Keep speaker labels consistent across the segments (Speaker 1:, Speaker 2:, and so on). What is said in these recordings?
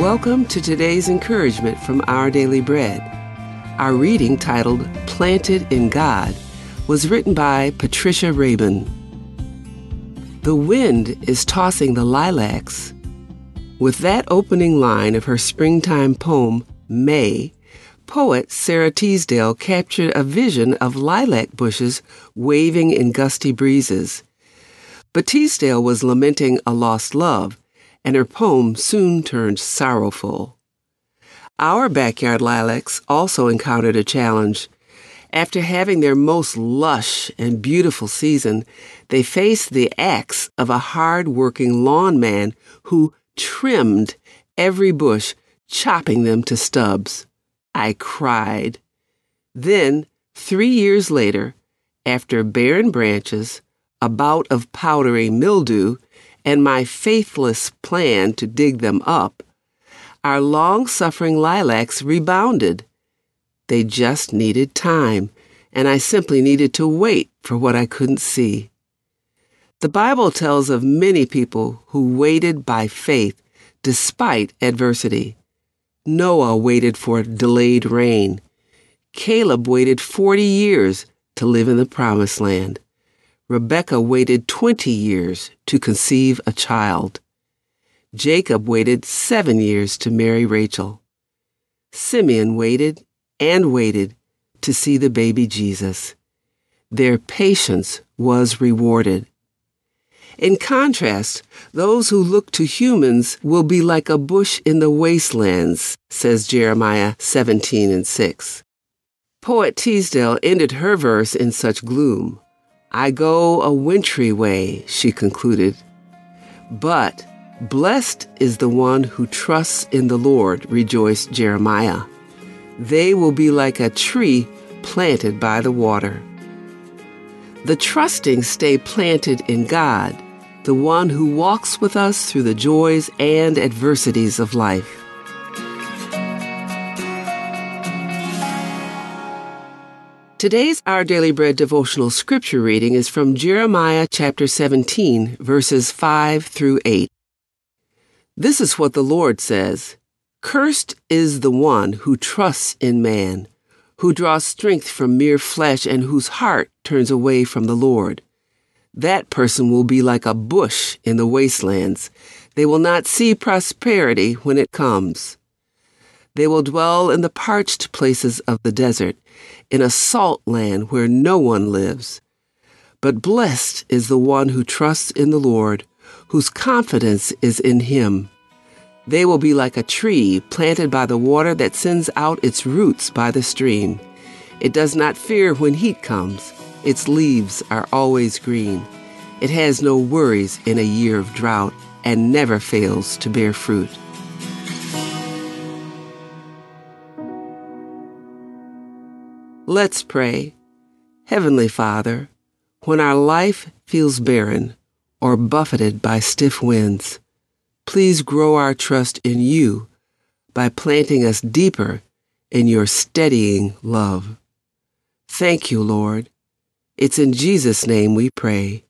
Speaker 1: Welcome to today's encouragement from Our Daily Bread. Our reading, titled Planted in God, was written by Patricia Rabin. The wind is tossing the lilacs. With that opening line of her springtime poem, May, poet Sara Teasdale captured a vision of lilac bushes waving in gusty breezes. But Teasdale was lamenting a lost love, and her poem soon turned sorrowful. Our backyard lilacs also encountered a challenge. After having their most lush and beautiful season, they faced the axe of a hard working lawn man who trimmed every bush, chopping them to stubs. I cried. Then, three years later, after barren branches, a bout of powdery mildew, and my faithless plan to dig them up, our long suffering lilacs rebounded. They just needed time, and I simply needed to wait for what I couldn't see. The Bible tells of many people who waited by faith despite adversity. Noah waited for delayed rain. Caleb waited 40 years to live in the promised land. Rebekah waited 20 years to conceive a child. Jacob waited seven years to marry Rachel. Simeon waited and waited to see the baby Jesus. Their patience was rewarded. In contrast, those who look to humans will be like a bush in the wastelands, says Jeremiah 17 and 6. Poet Teasdale ended her verse in such gloom. I go a wintry way, she concluded. But blessed is the one who trusts in the Lord, rejoiced Jeremiah. They will be like a tree planted by the water. The trusting stay planted in God, the one who walks with us through the joys and adversities of life. Today's Our Daily Bread devotional scripture reading is from Jeremiah chapter 17, verses 5 through 8. This is what the Lord says Cursed is the one who trusts in man, who draws strength from mere flesh, and whose heart turns away from the Lord. That person will be like a bush in the wastelands. They will not see prosperity when it comes. They will dwell in the parched places of the desert, in a salt land where no one lives. But blessed is the one who trusts in the Lord, whose confidence is in him. They will be like a tree planted by the water that sends out its roots by the stream. It does not fear when heat comes. Its leaves are always green. It has no worries in a year of drought and never fails to bear fruit. Let's pray. Heavenly Father, when our life feels barren or buffeted by stiff winds, please grow our trust in you by planting us deeper in your steadying love. Thank you, Lord. It's in Jesus' name we pray.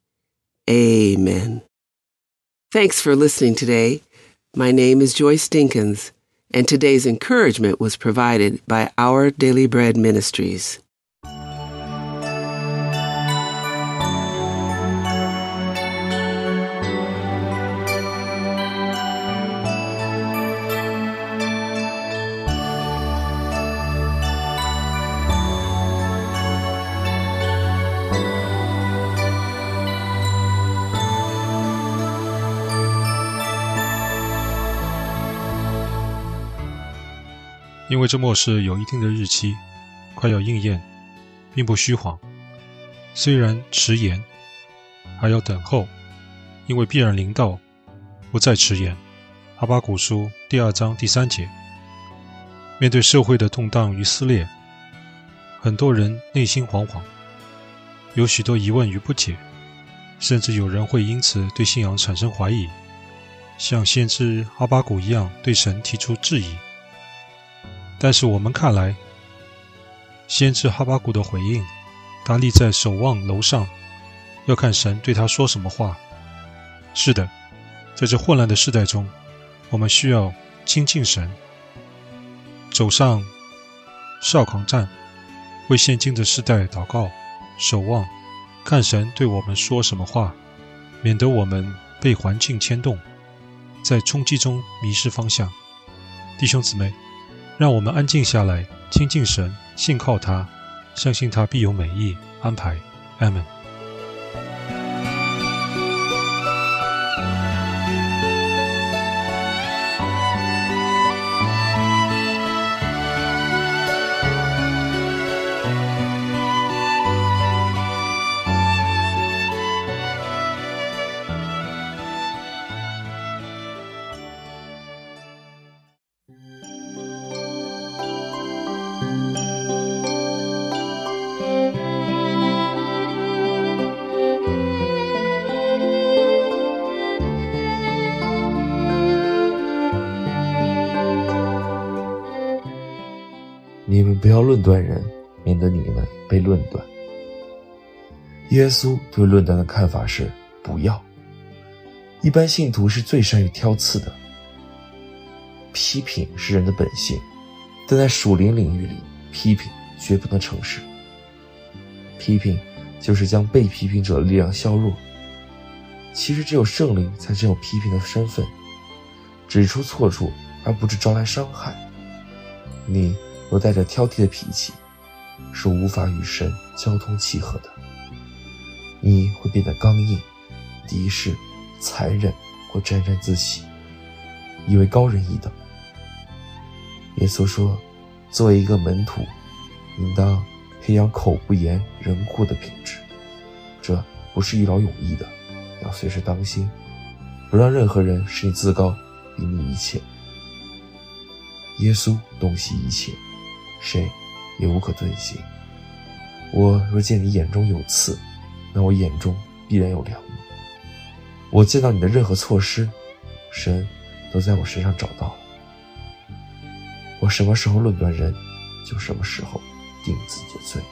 Speaker 1: Amen. Thanks for listening today. My name is Joyce Dinkins and today's encouragement was provided by Our Daily Bread Ministries.
Speaker 2: 因为这末世有一定的日期，快要应验，并不虚谎。虽然迟延，还要等候，因为必然临到，不再迟延。阿巴古书第二章第三节。面对社会的动荡与撕裂，很多人内心惶惶，有许多疑问与不解，甚至有人会因此对信仰产生怀疑，像先知阿巴古一样对神提出质疑。但是我们看来，先知哈巴谷的回应，他立在守望楼上，要看神对他说什么话。是的，在这混乱的时代中，我们需要亲近神，走上哨岗站，为现今的世代祷告、守望，看神对我们说什么话，免得我们被环境牵动，在冲击中迷失方向。弟兄姊妹，让我们安静下来，亲近神，信靠他，相信他必有美意安排。阿门。
Speaker 3: 要论断人，免得你们被论断。耶稣对论断的看法是不要。一般信徒是最善于挑刺的。批评是人的本性，但在属灵领域里，批评绝不能成事。批评就是将被批评者的力量削弱。其实只有圣灵才真有批评的身份，指出错处，而不是招来伤害。你。若带着挑剔的脾气，是无法与神交通契合的。你会变得刚硬、敌视、残忍或沾沾自喜，以为高人一等。耶稣说：“作为一个门徒，应当培养口不言、人护的品质。这不是一劳永逸的，要随时当心，不让任何人使你自高，比你一切。耶稣洞悉一切。”谁也无可遁形。我若见你眼中有刺，那我眼中必然有良木。我见到你的任何错失，神都在我身上找到了。我什么时候论断人，就什么时候定自己的罪。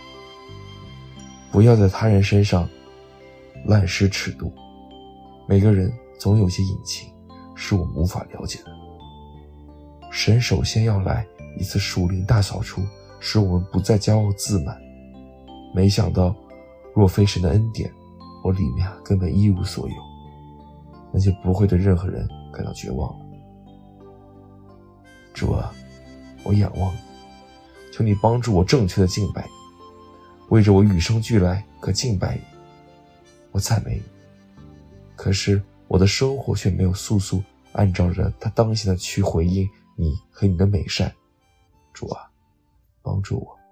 Speaker 3: 不要在他人身上滥施尺度。每个人总有些隐情，是我无法了解的。神首先要来。一次属灵大扫除，使我们不再骄傲自满。没想到，若非神的恩典，我里面根本一无所有，那就不会对任何人感到绝望了。主啊，我仰望你，求你帮助我正确的敬拜你，为着我与生俱来可敬拜你，我赞美你。可是我的生活却没有速速按照着他当下的去回应你和你的美善。主啊，帮助我。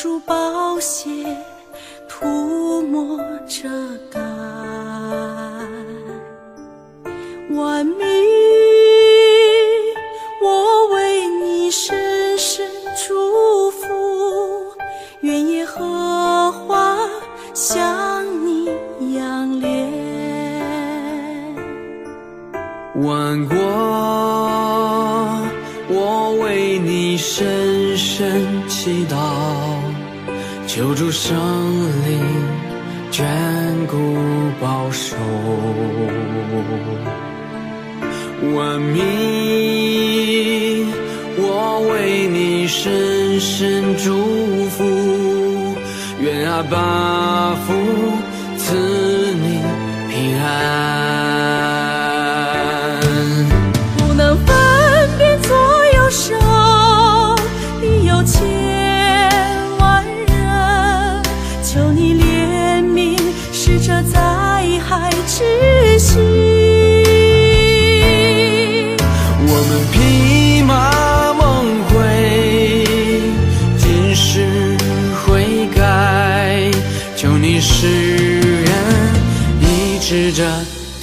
Speaker 4: 珠宝鞋涂抹遮盖万民，我为你深深祝福，愿耶和华向你仰脸。
Speaker 5: 万国，我为你深深祈祷，救主生灵眷顾保守。万民，我为你深深祝福，愿阿爸父赐着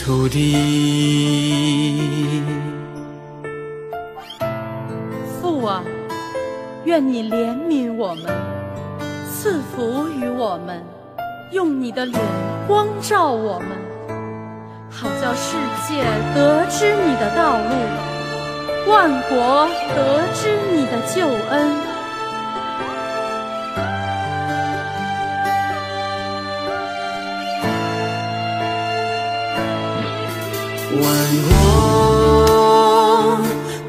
Speaker 5: 土地。
Speaker 4: 父啊，愿你怜悯我们，赐福于我们，用你的脸光照我们，好叫世界得知你的道路，万国得知你的救恩。
Speaker 5: 万国，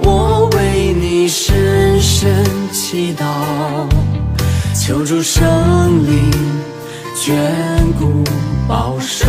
Speaker 5: 我为你深深祈祷，求主圣灵眷顾保守。